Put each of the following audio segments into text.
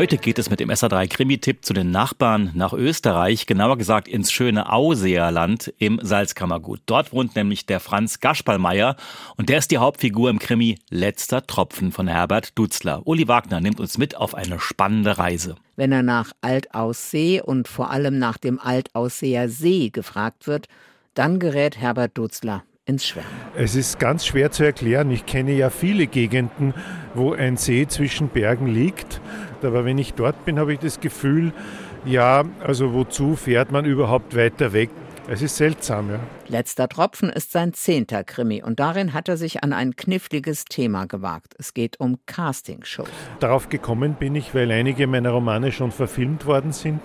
Heute geht es mit dem SA3 Krimi-Tipp zu den Nachbarn nach Österreich, genauer gesagt ins schöne Ausseerland im Salzkammergut. Dort wohnt nämlich der Franz Gaspalmeier und der ist die Hauptfigur im Krimi Letzter Tropfen von Herbert Dutzler. Uli Wagner nimmt uns mit auf eine spannende Reise. Wenn er nach Altaussee und vor allem nach dem Altausseer See gefragt wird, dann gerät Herbert Dutzler ins Schwärmen. Es ist ganz schwer zu erklären. Ich kenne ja viele Gegenden, wo ein See zwischen Bergen liegt. Aber wenn ich dort bin, habe ich das Gefühl, ja, also wozu fährt man überhaupt weiter weg? Es ist seltsam, ja. Letzter Tropfen ist sein zehnter Krimi und darin hat er sich an ein kniffliges Thema gewagt. Es geht um Castingshows. Darauf gekommen bin ich, weil einige meiner Romane schon verfilmt worden sind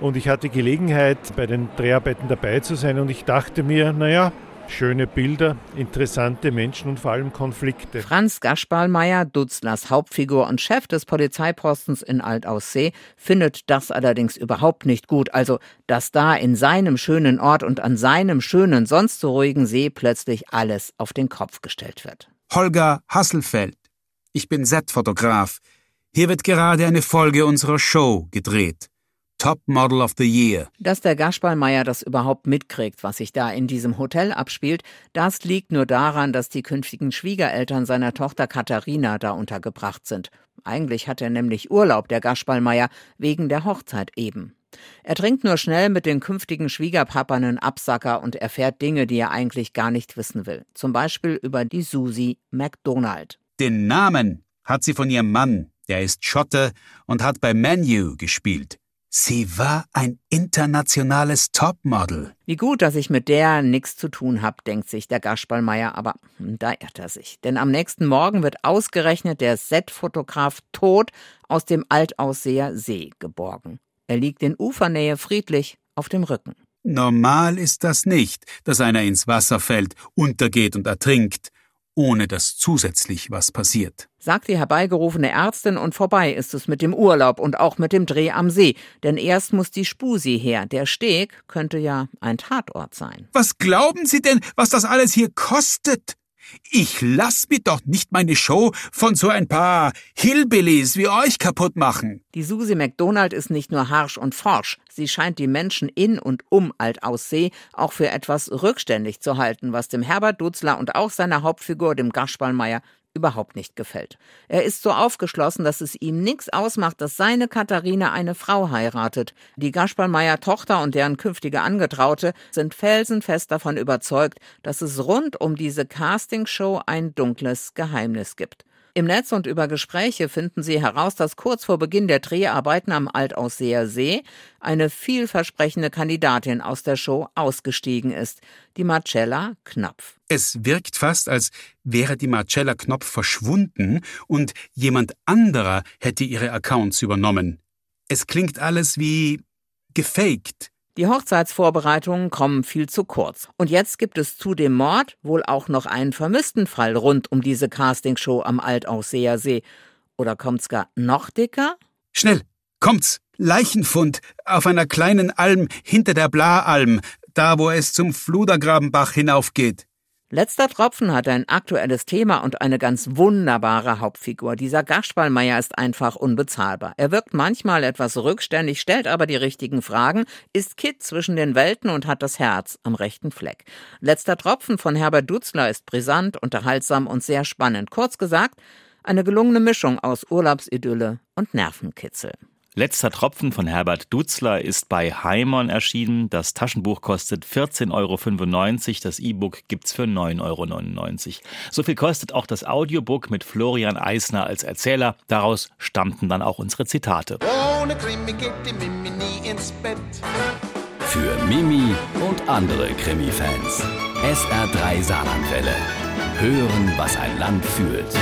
und ich hatte Gelegenheit, bei den Dreharbeiten dabei zu sein und ich dachte mir, naja, Schöne Bilder, interessante Menschen und vor allem Konflikte. Franz Gaspalmeier, Dutzlers Hauptfigur und Chef des Polizeipostens in Altaussee, findet das allerdings überhaupt nicht gut. Also, dass da in seinem schönen Ort und an seinem schönen, sonst so ruhigen See plötzlich alles auf den Kopf gestellt wird. Holger Hasselfeld. Ich bin Set-Fotograf. Hier wird gerade eine Folge unserer Show gedreht. Top Model of the Year. Dass der Gaspalmeier das überhaupt mitkriegt, was sich da in diesem Hotel abspielt, das liegt nur daran, dass die künftigen Schwiegereltern seiner Tochter Katharina da untergebracht sind. Eigentlich hat er nämlich Urlaub, der Gaspalmeier, wegen der Hochzeit eben. Er trinkt nur schnell mit den künftigen Schwiegerpappern einen Absacker und erfährt Dinge, die er eigentlich gar nicht wissen will. Zum Beispiel über die Susie McDonald. Den Namen hat sie von ihrem Mann. Der ist Schotte und hat bei Menu gespielt. Sie war ein internationales Topmodel. Wie gut, dass ich mit der nichts zu tun habe, denkt sich der Gaspalmeier, aber hm, da irrt er sich. Denn am nächsten Morgen wird ausgerechnet der Setfotograf tot aus dem Altausseer See geborgen. Er liegt in Ufernähe friedlich auf dem Rücken. Normal ist das nicht, dass einer ins Wasser fällt, untergeht und ertrinkt ohne dass zusätzlich was passiert. Sagt die herbeigerufene Ärztin und vorbei ist es mit dem Urlaub und auch mit dem Dreh am See. Denn erst muss die Spusi her. Der Steg könnte ja ein Tatort sein. Was glauben Sie denn, was das alles hier kostet? Ich lass mir doch nicht meine Show von so ein paar Hillbillies wie euch kaputt machen. Die Susie McDonald ist nicht nur harsch und forsch, sie scheint die Menschen in und um Altaussee auch für etwas rückständig zu halten, was dem Herbert Dutzler und auch seiner Hauptfigur, dem Gaspalmeier, überhaupt nicht gefällt. Er ist so aufgeschlossen, dass es ihm nichts ausmacht, dass seine Katharina eine Frau heiratet. Die Gaspalmeier Tochter und deren künftige Angetraute sind felsenfest davon überzeugt, dass es rund um diese Castingshow ein dunkles Geheimnis gibt. Im Netz und über Gespräche finden Sie heraus, dass kurz vor Beginn der Dreharbeiten am Altausseer See eine vielversprechende Kandidatin aus der Show ausgestiegen ist, die Marcella Knopf. Es wirkt fast, als wäre die Marcella Knopf verschwunden und jemand anderer hätte ihre Accounts übernommen. Es klingt alles wie gefaked. Die Hochzeitsvorbereitungen kommen viel zu kurz. Und jetzt gibt es zu dem Mord wohl auch noch einen vermissten Fall rund um diese Castingshow am Altausseer See. Oder kommt's gar noch dicker? Schnell, kommt's! Leichenfund auf einer kleinen Alm hinter der Blaalm, da wo es zum Fludergrabenbach hinaufgeht. Letzter Tropfen hat ein aktuelles Thema und eine ganz wunderbare Hauptfigur. Dieser Gaspalmeier ist einfach unbezahlbar. Er wirkt manchmal etwas rückständig, stellt aber die richtigen Fragen, ist Kit zwischen den Welten und hat das Herz am rechten Fleck. Letzter Tropfen von Herbert Dutzler ist brisant, unterhaltsam und sehr spannend. Kurz gesagt, eine gelungene Mischung aus Urlaubsidylle und Nervenkitzel. Letzter Tropfen von Herbert Dutzler ist bei Heimon erschienen. Das Taschenbuch kostet 14,95 Euro. Das E-Book gibt's für 9,99 Euro. So viel kostet auch das Audiobook mit Florian Eisner als Erzähler. Daraus stammten dann auch unsere Zitate. Ohne Krimi geht die Mimi nie ins Bett. Für Mimi und andere Krimi-Fans. SR3 Saarlandwelle. Hören, was ein Land fühlt.